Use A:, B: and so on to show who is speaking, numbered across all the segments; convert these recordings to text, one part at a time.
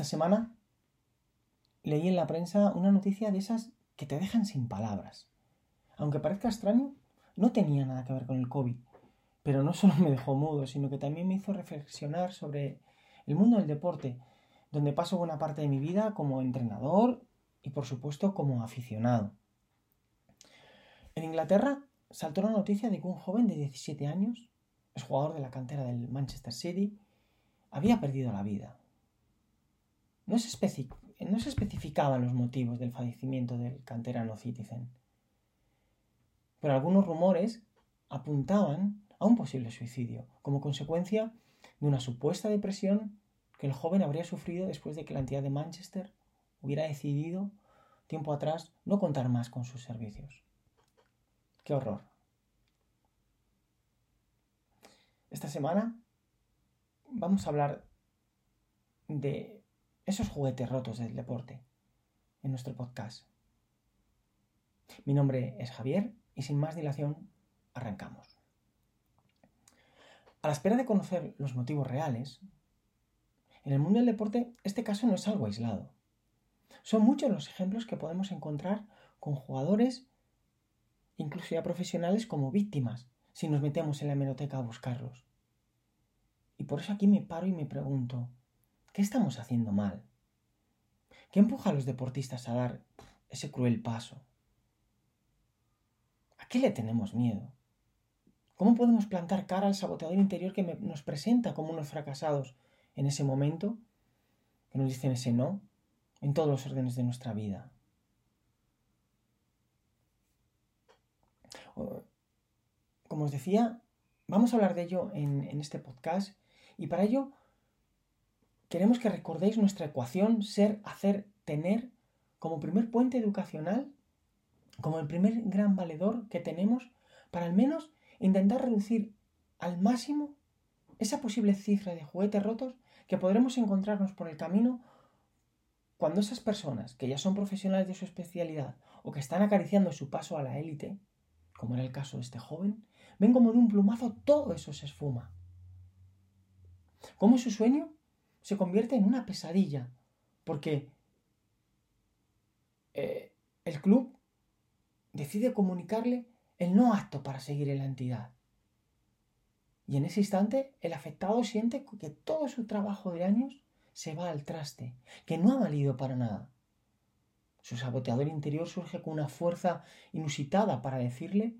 A: Esta semana leí en la prensa una noticia de esas que te dejan sin palabras. Aunque parezca extraño, no tenía nada que ver con el COVID, pero no solo me dejó mudo, sino que también me hizo reflexionar sobre el mundo del deporte, donde paso buena parte de mi vida como entrenador y por supuesto como aficionado. En Inglaterra saltó la noticia de que un joven de 17 años, es jugador de la cantera del Manchester City, había perdido la vida. No se, especificaban los motivos del fallecimiento del canterano Citizen, pero algunos rumores apuntaban a un posible suicidio, como consecuencia de una supuesta depresión que el joven habría sufrido después de que la entidad de Manchester hubiera decidido tiempo atrás no contar más con sus servicios. ¡Qué horror! Esta semana vamos a hablar de esos juguetes rotos del deporte en nuestro podcast. Mi nombre es Javier y sin más dilación arrancamos. A la espera de conocer los motivos reales, en el mundo del deporte este caso no es algo aislado. Son muchos los ejemplos que podemos encontrar con jugadores, incluso ya profesionales, como víctimas, si nos metemos en la hemeroteca a buscarlos. Y por eso aquí me paro y me pregunto, ¿qué estamos haciendo mal? ¿Qué empuja a los deportistas a dar ese cruel paso? ¿A qué le tenemos miedo? ¿Cómo podemos plantar cara al saboteador interior que nos presenta como unos fracasados en ese momento, que nos dicen ese no en todos los órdenes de nuestra vida? Como os decía, vamos a hablar de ello en, en este podcast y para ello queremos que recordéis nuestra ecuación ser, hacer, tener como primer puente educacional, como el primer gran valedor que tenemos para al menos intentar reducir al máximo esa posible cifra de juguetes rotos que podremos encontrarnos por el camino cuando esas personas que ya son profesionales de su especialidad o que están acariciando su paso a la élite, como era el caso de este joven, ven como de un plumazo todo eso se esfuma. Cómo su sueño se convierte en una pesadilla, porque eh, el club decide comunicarle el no apto para seguir en la entidad. Y en ese instante el afectado siente que todo su trabajo de años se va al traste, que no ha valido para nada. Su saboteador interior surge con una fuerza inusitada para decirle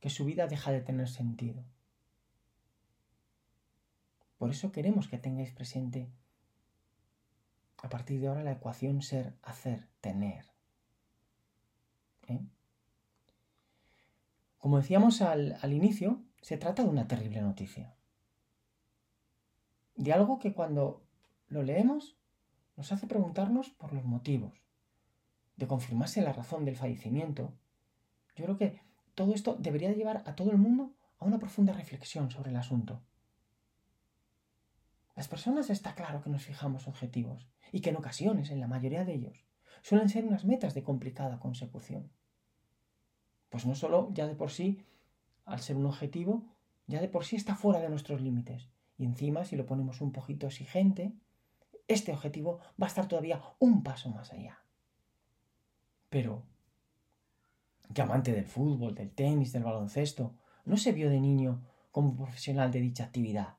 A: que su vida deja de tener sentido. Por eso queremos que tengáis presente a partir de ahora la ecuación ser, hacer, tener. ¿eh? Como decíamos al, al inicio, se trata de una terrible noticia. De algo que cuando lo leemos nos hace preguntarnos por los motivos, de confirmarse la razón del fallecimiento. Yo creo que todo esto debería llevar a todo el mundo a una profunda reflexión sobre el asunto. Las personas está claro que nos fijamos objetivos y que en ocasiones, en la mayoría de ellos, suelen ser unas metas de complicada consecución. Pues no solo ya de por sí, al ser un objetivo, ya de por sí está fuera de nuestros límites. Y encima, si lo ponemos un poquito exigente, este objetivo va a estar todavía un paso más allá. Pero, que amante del fútbol, del tenis, del baloncesto, no se vio de niño como profesional de dicha actividad.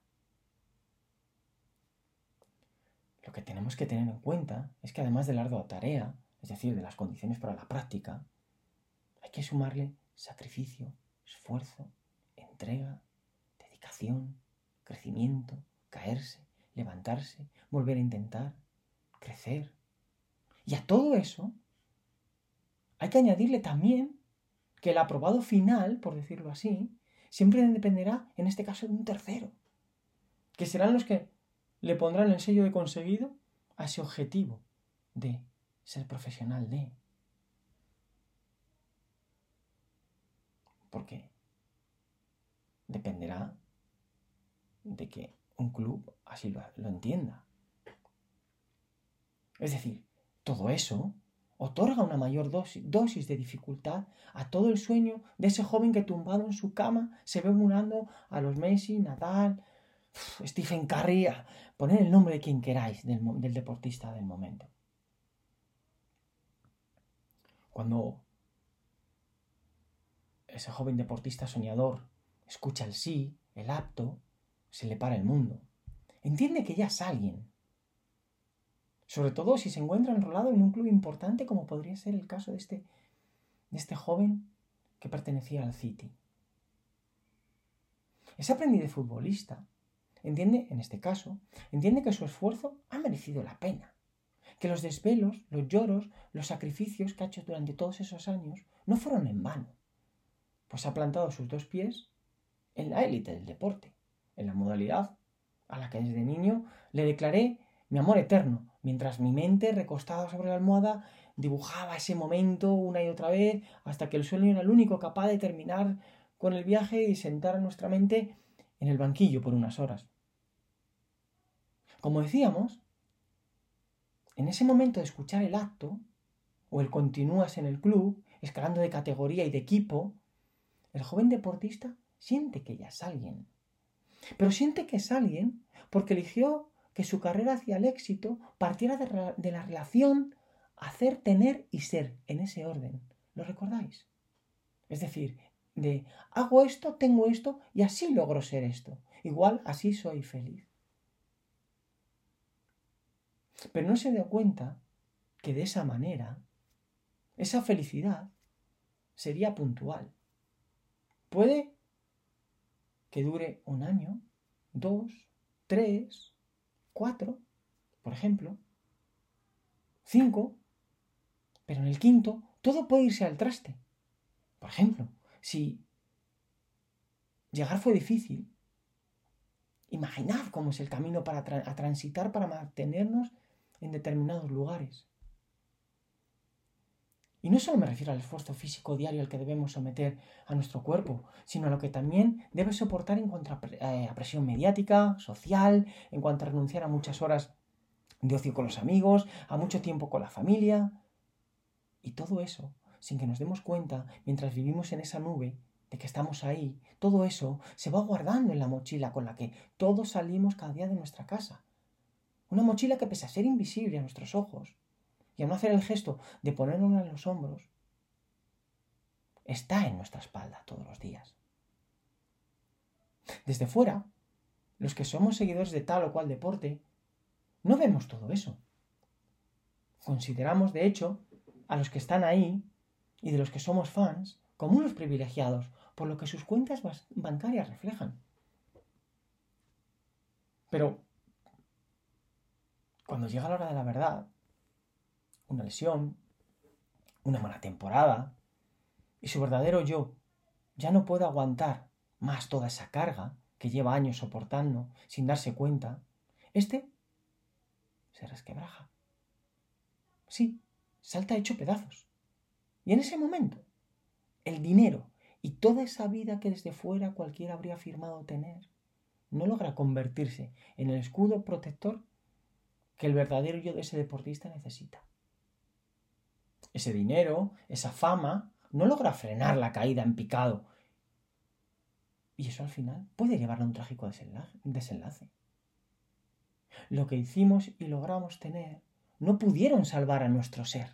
A: Lo que tenemos que tener en cuenta es que además de la ardua tarea, es decir, de las condiciones para la práctica, hay que sumarle sacrificio, esfuerzo, entrega, dedicación, crecimiento, caerse, levantarse, volver a intentar, crecer. Y a todo eso hay que añadirle también que el aprobado final, por decirlo así, siempre dependerá, en este caso, de un tercero, que serán los que le pondrán el sello de conseguido a ese objetivo de ser profesional de. Porque dependerá de que un club así lo, entienda. Es decir, todo eso otorga una mayor dosis, dosis, de dificultad a todo el sueño de ese joven que tumbado en su cama se ve murando a los Messi, Nadal, Stephen Curry, poner el nombre de quien queráis, del, del deportista del momento. Cuando ese joven deportista soñador escucha el sí, el apto, se le para el mundo. Entiende que ya es alguien. Sobre todo si se encuentra enrolado en un club importante como podría ser el caso de este, de este joven que pertenecía al City. Ese aprendiz de futbolista entiende, en este caso, entiende que su esfuerzo ha merecido la pena, que los desvelos, los lloros, los sacrificios que ha hecho durante todos esos años no fueron en vano, pues ha plantado sus dos pies en la élite del deporte, en la modalidad a la que desde niño le declaré mi amor eterno, mientras mi mente, recostada sobre la almohada, dibujaba ese momento una y otra vez, hasta que el sueño era el único capaz de terminar con el viaje y sentar a nuestra mente en el banquillo por unas horas. Como decíamos, en ese momento de escuchar el acto, o el continúas en el club, escalando de categoría y de equipo, el joven deportista siente que ya es alguien. Pero siente que es alguien porque eligió que su carrera hacia el éxito partiera de, la relación hacer, tener y ser en ese orden. ¿Lo recordáis? Es decir, de hago esto, tengo esto y así logro ser esto. Igual así soy feliz. Pero no se dio cuenta que de esa manera, esa felicidad sería puntual. Puede que dure un año, dos, tres, cuatro, por ejemplo, cinco, pero en el quinto todo puede irse al traste. Por ejemplo, si llegar fue difícil, imaginad cómo es el camino para transitar para mantenernos en determinados lugares. Y no solo me refiero al esfuerzo físico diario al que debemos someter a nuestro cuerpo, sino a lo que también debe soportar en cuanto a, eh, presión mediática, social, en cuanto a renunciar a muchas horas de ocio con los amigos, a mucho tiempo con la familia. Y todo eso, sin que nos demos cuenta, mientras vivimos en esa nube de que estamos ahí, todo eso se va guardando en la mochila con la que todos salimos cada día de nuestra casa. Una mochila que pese a ser invisible a nuestros ojos, y al no hacer el gesto de ponernos en los hombros, está en nuestra espalda todos los días. Desde fuera, los que somos seguidores de tal o cual deporte, no vemos todo eso. Consideramos, de hecho, a los que están ahí y de los que somos fans como unos privilegiados, por lo que sus cuentas bancarias reflejan. Pero, cuando llega la hora de la verdad, una lesión, una mala temporada, y su verdadero yo ya no puede aguantar más toda esa carga que lleva años soportando sin darse cuenta, este se resquebraja. Sí, salta hecho pedazos. Y en ese momento, el dinero y toda esa vida que desde fuera cualquiera habría afirmado tener, no logra convertirse en el escudo protector que el verdadero yo de ese deportista necesita ese dinero, esa fama, no logra frenar la caída en picado. Y eso al final puede llevar a un trágico desenlace. Lo que hicimos y logramos tener no pudieron salvar a nuestro ser.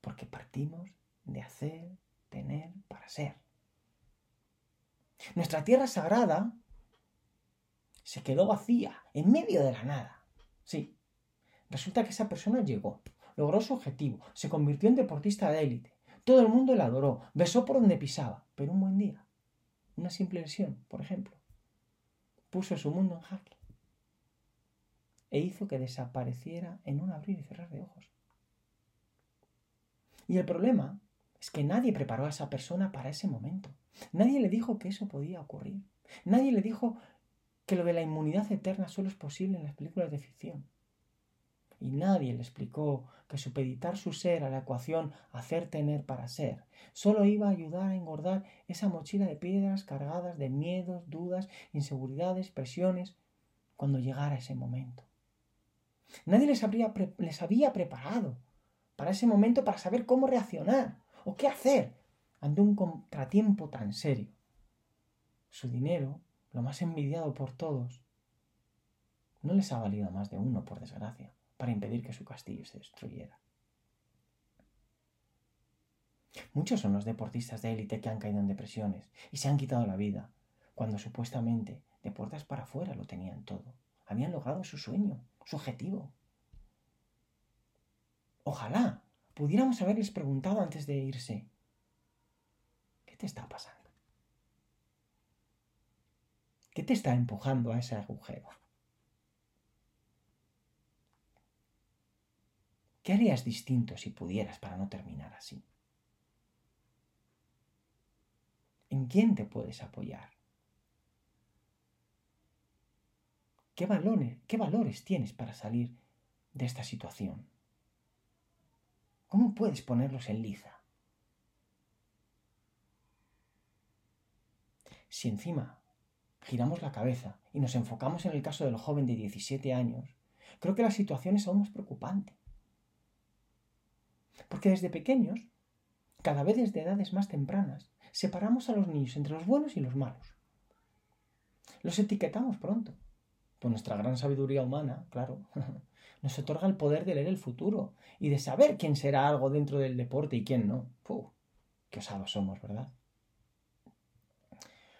A: Porque partimos de hacer, tener para ser. Nuestra tierra sagrada se quedó vacía, en medio de la nada. Sí, Resulta que esa persona llegó, logró su objetivo, se convirtió en deportista de élite. Todo el mundo la adoró, besó por donde pisaba, pero un buen día, una simple lesión, por ejemplo, puso su mundo en jaque e hizo que desapareciera en un abrir y cerrar de ojos. Y el problema es que nadie preparó a esa persona para ese momento. Nadie le dijo que eso podía ocurrir. Nadie le dijo que lo de la inmunidad eterna solo es posible en las películas de ficción y nadie le explicó que supeditar su ser a la ecuación hacer tener para ser solo iba a ayudar a engordar esa mochila de piedras cargadas de miedos, dudas, inseguridades, presiones, cuando llegara ese momento. Nadie les, les había preparado para ese momento para saber cómo reaccionar o qué hacer ante un contratiempo tan serio. su dinero, lo más envidiado por todos, no les ha valido más de uno, por desgracia, para impedir que su castillo se destruyera. Muchos son los deportistas de élite que han caído en depresiones y se han quitado la vida, cuando supuestamente de puertas para afuera lo tenían todo. Habían logrado su sueño, su objetivo. Ojalá pudiéramos haberles preguntado antes de irse, ¿qué te está pasando? ¿Qué te está empujando a ese agujero? ¿Qué harías distinto si pudieras para no terminar así? ¿En quién te puedes apoyar? ¿Qué valores, qué valores tienes para salir de esta situación? ¿Cómo puedes ponerlos en liza? Si encima giramos la cabeza y nos enfocamos en el caso del joven de 17 años, creo que la situación es aún más preocupante. Porque desde pequeños, cada vez desde edades más tempranas, separamos a los niños entre los buenos y los malos. Los etiquetamos pronto. Por nuestra gran sabiduría humana, claro, nos otorga el poder de leer el futuro y de saber quién será algo dentro del deporte y quién no. Puh, qué osados somos, ¿verdad?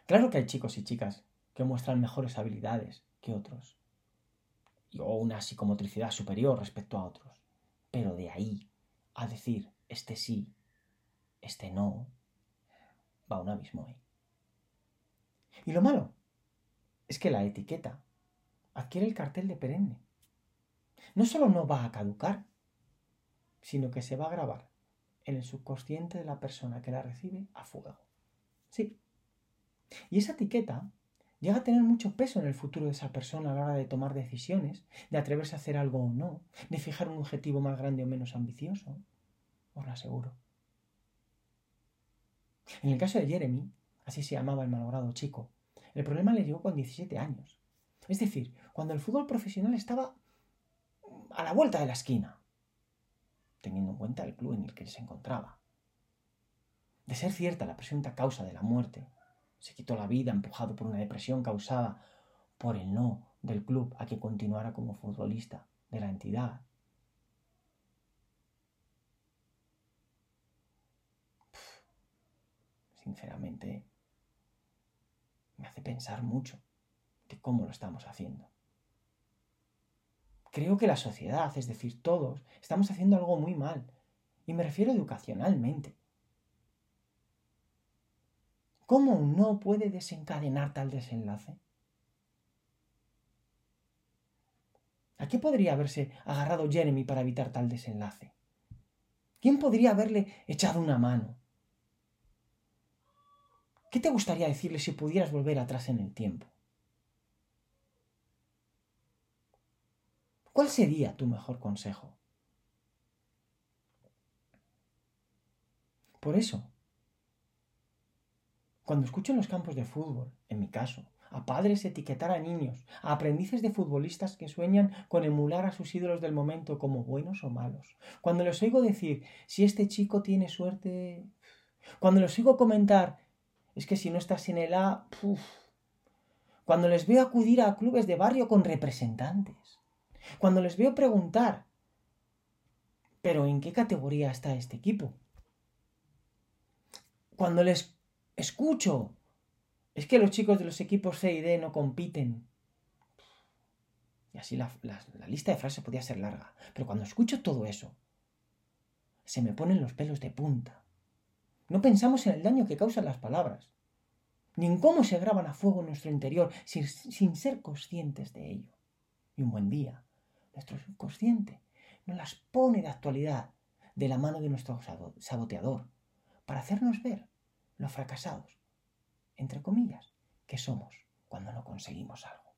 A: Claro que hay chicos y chicas que muestran mejores habilidades que otros, o una psicomotricidad superior respecto a otros, pero de ahí a decir este sí, este no, va un abismo ahí. Y lo malo es que la etiqueta adquiere el cartel de perenne. No solo no va a caducar, sino que se va a grabar en el subconsciente de la persona que la recibe a fuego. Sí. Y esa etiqueta llega a tener mucho peso en el futuro de esa persona a la hora de tomar decisiones, de atreverse a hacer algo o no, de fijar un objetivo más grande o menos ambicioso. Os lo aseguro. En el caso de Jeremy, así se llamaba el malogrado chico, el problema le llegó con 17 años. Es decir, cuando el fútbol profesional estaba a la vuelta de la esquina, teniendo en cuenta el club en el que se encontraba. De ser cierta la presunta causa de la muerte, se quitó la vida empujado por una depresión causada por el no del club a que continuara como futbolista de la entidad. sinceramente, me hace pensar mucho de cómo lo estamos haciendo. Creo que la sociedad, es decir, todos, estamos haciendo algo muy mal. Y me refiero educacionalmente. ¿Cómo no puede desencadenar tal desenlace? ¿A qué podría haberse agarrado Jeremy para evitar tal desenlace? ¿Quién podría haberle echado una mano? ¿Qué te gustaría decirle si pudieras volver atrás en el tiempo? ¿Cuál sería tu mejor consejo? Por eso, cuando escucho en los campos de fútbol, en mi caso, a padres etiquetar a niños, a aprendices de futbolistas que sueñan con emular a sus ídolos del momento como buenos o malos, cuando les oigo decir si este chico tiene suerte, cuando les oigo comentar es que si no estás en el A, cuando les veo acudir a clubes de barrio con representantes, cuando les veo preguntar, pero ¿en qué categoría está este equipo? Cuando les escucho, es que los chicos de los equipos C y D no compiten. Y así la, lista de frases podía ser larga, pero cuando escucho todo eso, se me ponen los pelos de punta. No pensamos en el daño que causan las palabras, ni en cómo se graban a fuego en nuestro interior sin, sin ser conscientes de ello. Y un buen día, nuestro subconsciente nos las pone de actualidad de la mano de nuestro saboteador para hacernos ver lo fracasados, entre comillas, que somos cuando no conseguimos algo.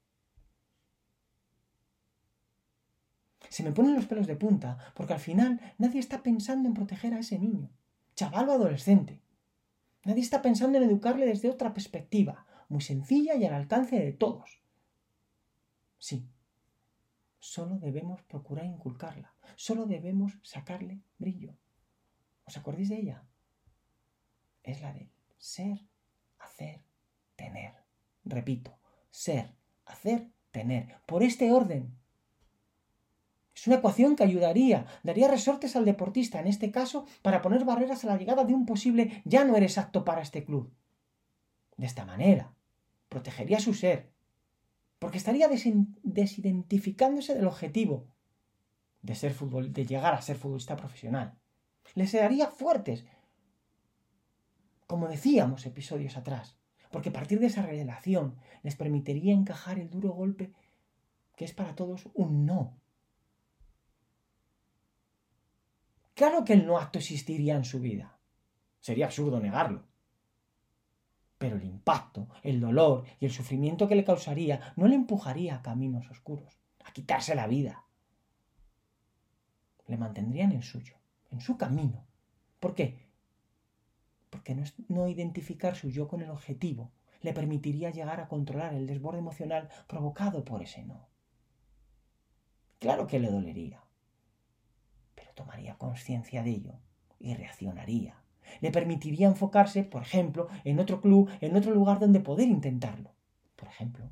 A: Se me ponen los pelos de punta porque al final nadie está pensando en proteger a ese niño chaval o adolescente. Nadie está pensando en educarle desde otra perspectiva, muy sencilla y al alcance de todos. Sí, solo debemos procurar inculcarla, solo debemos sacarle brillo. ¿Os acordáis de ella? Es la de ser, hacer, tener. repito, ser, hacer, tener, por este orden. Es una ecuación que ayudaría, daría resortes al deportista, en este caso, para poner barreras a la llegada de un posible ya no eres apto para este club. De esta manera, protegería su ser, porque estaría desidentificándose del objetivo de, ser fútbol, de llegar a ser futbolista profesional. Les haría fuertes, como decíamos episodios atrás, porque partir de esa relación les permitiría encajar el duro golpe que es para todos un no. Claro que el no acto existiría en su vida. Sería absurdo negarlo. Pero el impacto, el dolor y el sufrimiento que le causaría no le empujaría a caminos oscuros, a quitarse la vida. Le mantendrían en suyo, en su camino. ¿Por qué? No, no identificar su yo con el objetivo le permitiría llegar a controlar el desborde emocional provocado por ese no. Claro que le dolería, pero tomaría conciencia de ello y reaccionaría. Le permitiría enfocarse, por ejemplo, en otro club, en otro lugar donde poder intentarlo. Por ejemplo.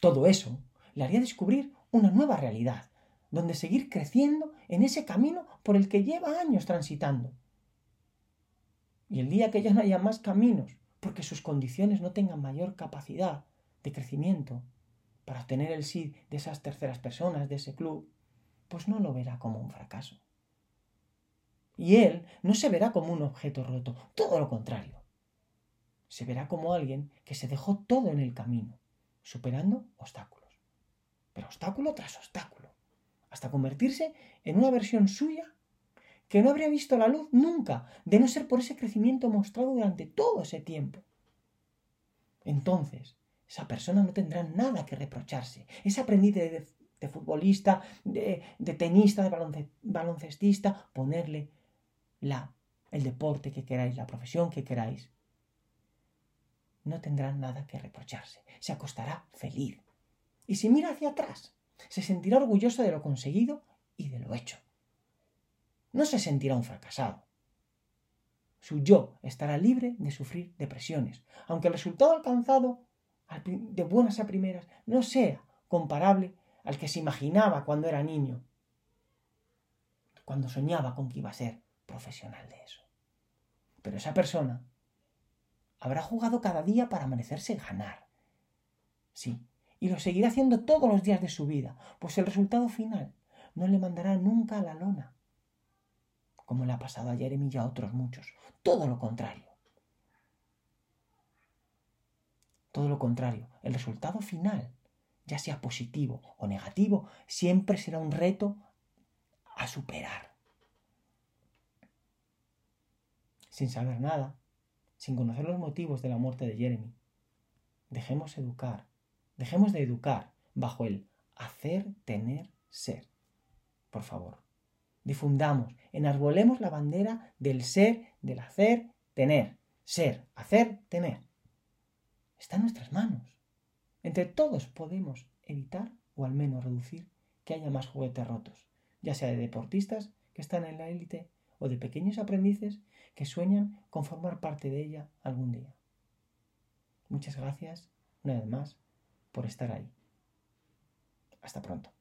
A: Todo eso le haría descubrir una nueva realidad, donde seguir creciendo en ese camino por el que lleva años transitando. Y el día que ya no haya más caminos, porque sus condiciones no tengan mayor capacidad de crecimiento para obtener el sí de esas terceras personas, de ese club, pues no lo verá como un fracaso. Y él no se verá como un objeto roto, todo lo contrario. Se verá como alguien que se dejó todo en el camino, superando obstáculos. Pero obstáculo tras obstáculo, hasta convertirse en una versión suya que no habría visto la luz nunca, de no ser por ese crecimiento mostrado durante todo ese tiempo. Entonces, esa persona no tendrá nada que reprocharse. Ese aprendiz de, de futbolista, de, tenista, de baloncestista, ponerle la, el deporte que queráis, la profesión que queráis. No tendrá nada que reprocharse. Se acostará feliz. Y si mira hacia atrás, se sentirá orgulloso de lo conseguido y de lo hecho. No se sentirá un fracasado. Su yo estará libre de sufrir depresiones, aunque el resultado alcanzado de buenas a primeras no sea comparable al que se imaginaba cuando era niño, cuando soñaba con que iba a ser profesional de eso. Pero esa persona habrá jugado cada día para merecerse ganar. Sí, y lo seguirá haciendo todos los días de su vida, pues el resultado final no le mandará nunca a la lona, como le ha pasado a Jeremy y a otros muchos. Todo lo contrario. Todo lo contrario, el resultado final, ya sea positivo o negativo, siempre será un reto a superar. Sin saber nada, sin conocer los motivos de la muerte de Jeremy, dejemos educar, dejemos de educar bajo el hacer, tener, ser. Por favor, difundamos, enarbolemos la bandera del ser, del hacer, tener. Ser, hacer, tener está en nuestras manos. Entre todos podemos evitar o al menos reducir que haya más juguetes rotos, ya sea de deportistas que están en la élite o de pequeños aprendices que sueñan con formar parte de ella algún día. Muchas gracias, una vez más, por estar ahí. Hasta pronto.